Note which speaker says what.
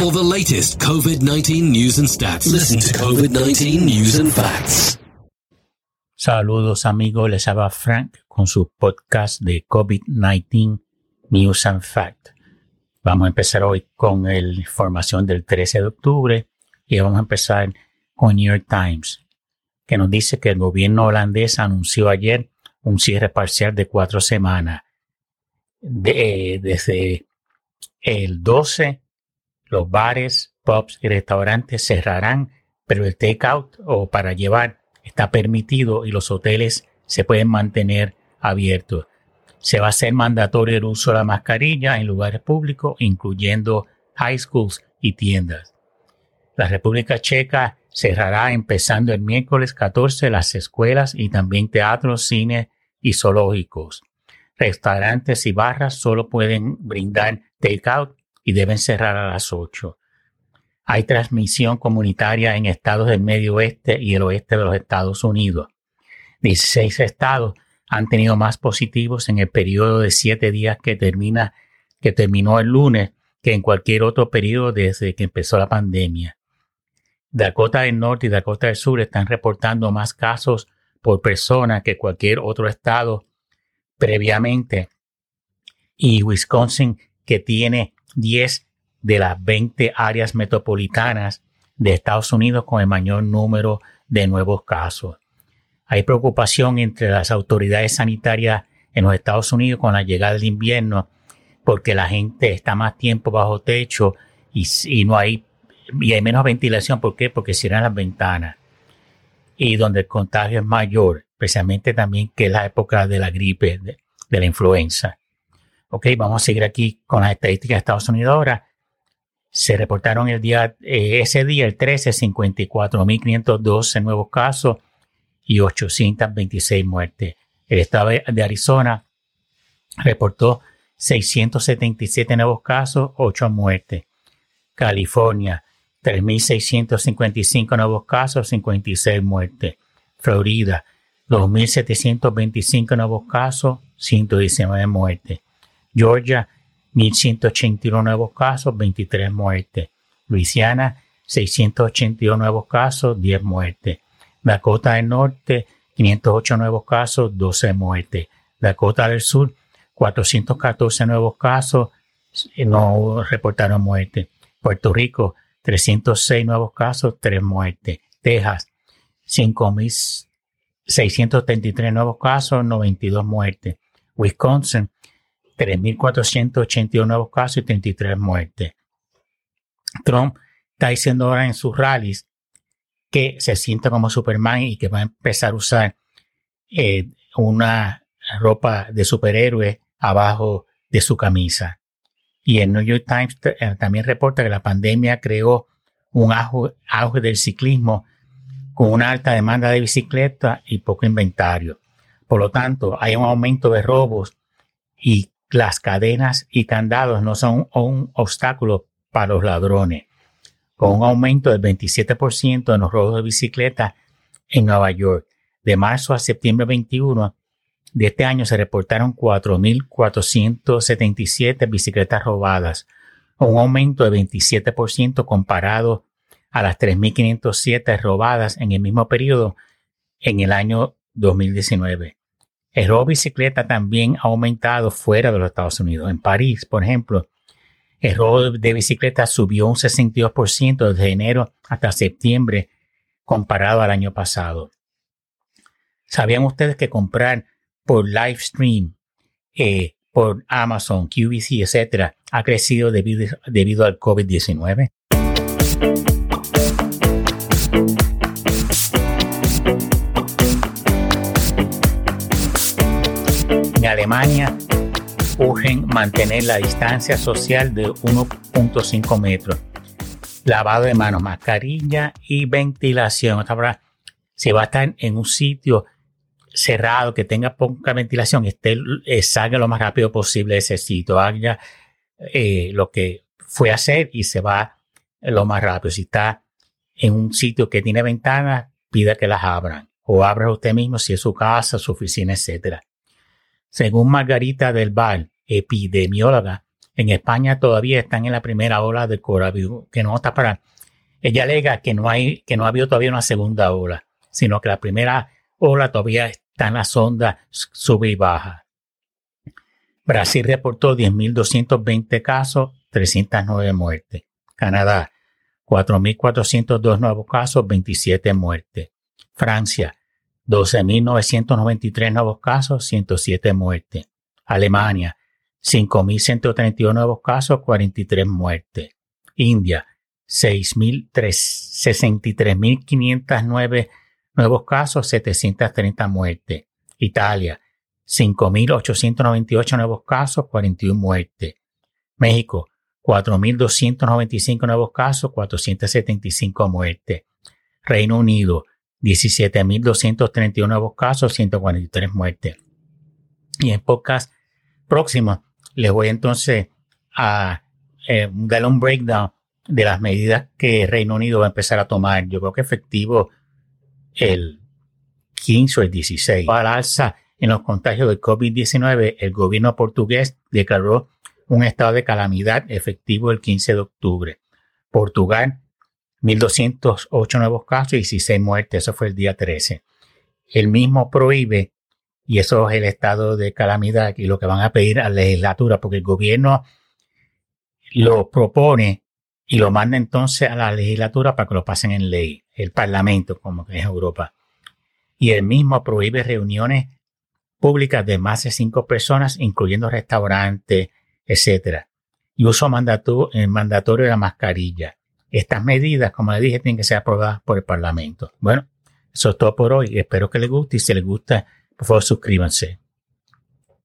Speaker 1: For the latest COVID 19 news and stats, listen to COVID 19 News and Facts.
Speaker 2: Saludos amigos, les habla Frank con su podcast de COVID-19 News and Facts. Vamos a empezar hoy con la información del 13 de octubre y vamos a empezar con New York Times, que nos dice que el gobierno holandés anunció ayer un cierre parcial de cuatro semanas. De, desde el 12, los bares, pubs y restaurantes cerrarán, pero el takeout o para llevar está permitido y los hoteles se pueden mantener abiertos. Se va a hacer mandatorio el uso de la mascarilla en lugares públicos, incluyendo high schools y tiendas. La República Checa cerrará empezando el miércoles 14 las escuelas y también teatros, cine y zoológicos. Restaurantes y barras solo pueden brindar takeout y deben cerrar a las 8. Hay transmisión comunitaria en estados del medio oeste y el oeste de los Estados Unidos. 16 estados han tenido más positivos en el periodo de siete días que termina, que terminó el lunes, que en cualquier otro periodo desde que empezó la pandemia. Dakota del Norte y Dakota del Sur están reportando más casos por persona que cualquier otro estado previamente. Y Wisconsin, que tiene 10 de las 20 áreas metropolitanas de Estados Unidos con el mayor número de nuevos casos. Hay preocupación entre las autoridades sanitarias en los Estados Unidos con la llegada del invierno porque la gente está más tiempo bajo techo y, no hay y hay menos ventilación. ¿Por qué? Porque cierran las ventanas y donde el contagio es mayor, especialmente también que es la época de la gripe, de, la influenza. Ok, vamos a seguir aquí con las estadísticas de Estados Unidos ahora se reportaron el día, eh, ese día, el 13, 54.512 nuevos casos y 826 muertes. El estado de Arizona reportó 677 nuevos casos, 8 muertes. California, 3.655 nuevos casos, 56 muertes. Florida, 2.725 nuevos casos, 119 muertes. Georgia, 1.181 nuevos casos, 23 muertes. Luisiana, 682 nuevos casos, 10 muertes. Dakota del Norte, 508 nuevos casos, 12 muertes. Dakota del Sur, 414 nuevos casos, no reportaron muerte. Puerto Rico, 306 nuevos casos, 3 muertes. Texas, 5.633 nuevos casos, 92 muertes. Wisconsin, 3.481 nuevos casos y 33 muertes. Trump está diciendo ahora en sus rallies que se siente como Superman y que va a empezar a usar eh, una ropa de superhéroe abajo de su camisa. Y el New York Times eh, también reporta que la pandemia creó un auge del ciclismo con una alta demanda de bicicletas y poco inventario. Por lo tanto, hay un aumento de robos y las cadenas y candados no son un obstáculo para los ladrones, con un aumento del 27% en los robos de bicicletas en Nueva York. De marzo a septiembre 21 de este año se reportaron 4.477 bicicletas robadas, un aumento de 27% comparado a las 3.507 robadas en el mismo periodo en el año 2019. El robo de bicicleta también ha aumentado fuera de los Estados Unidos. En París, por ejemplo, el robo de bicicleta subió un 62% desde enero hasta septiembre comparado al año pasado. ¿Sabían ustedes que comprar por live stream, eh, por Amazon, QVC, etcétera, ha crecido debido, debido al COVID-19? Urgen mantener la distancia social de 1.5 metros. Lavado de manos, mascarilla y ventilación. Otra si va a estar en un sitio cerrado que tenga poca ventilación, esté, eh, salga lo más rápido posible de ese sitio, haga eh, lo que fue a hacer y se va lo más rápido. Si está en un sitio que tiene ventanas, pida que las abran o abra usted mismo si es su casa, su oficina, etcétera. Según Margarita del Val, epidemióloga En España todavía están en la primera ola de coronavirus, que no está para. Ella alega que no hay, que no ha habido todavía una segunda ola, sino que la primera ola todavía está en la sonda sube y baja. Brasil reportó 10.220 casos, 309 muertes. Canadá, 4.402 nuevos casos, 27 muertes. Francia, 12.993 nuevos casos, 107 muertes. Alemania, 5.131 nuevos casos, 43 muertes. India, 63.509 nuevos casos, 730 muertes. Italia, 5.898 nuevos casos, 41 muertes. México, 4.295 nuevos casos, 475 muertes. Reino Unido, 17.231 nuevos casos, 143 muertes. Y en podcast próximo les voy entonces a eh, dar un breakdown de las medidas que Reino Unido va a empezar a tomar. Yo creo que efectivo el 15 o el 16. Al alza en los contagios del COVID-19, el gobierno portugués declaró un estado de calamidad efectivo el 15 de octubre. Portugal, 1.208 nuevos casos y 16 muertes. Eso fue el día 13. El mismo prohíbe, y eso es el estado de calamidad y lo que van a pedir a la legislatura, porque el gobierno lo propone y lo manda entonces a la legislatura para que lo pasen en ley, el parlamento, como es Europa. Y el mismo prohíbe reuniones públicas de más de cinco personas, incluyendo restaurantes, etcétera. Y uso mandatorio de la mascarilla. Estas medidas, como le dije, tienen que ser aprobadas por el Parlamento. Bueno, eso es todo por hoy. Espero que les guste y si les gusta, por favor suscríbanse.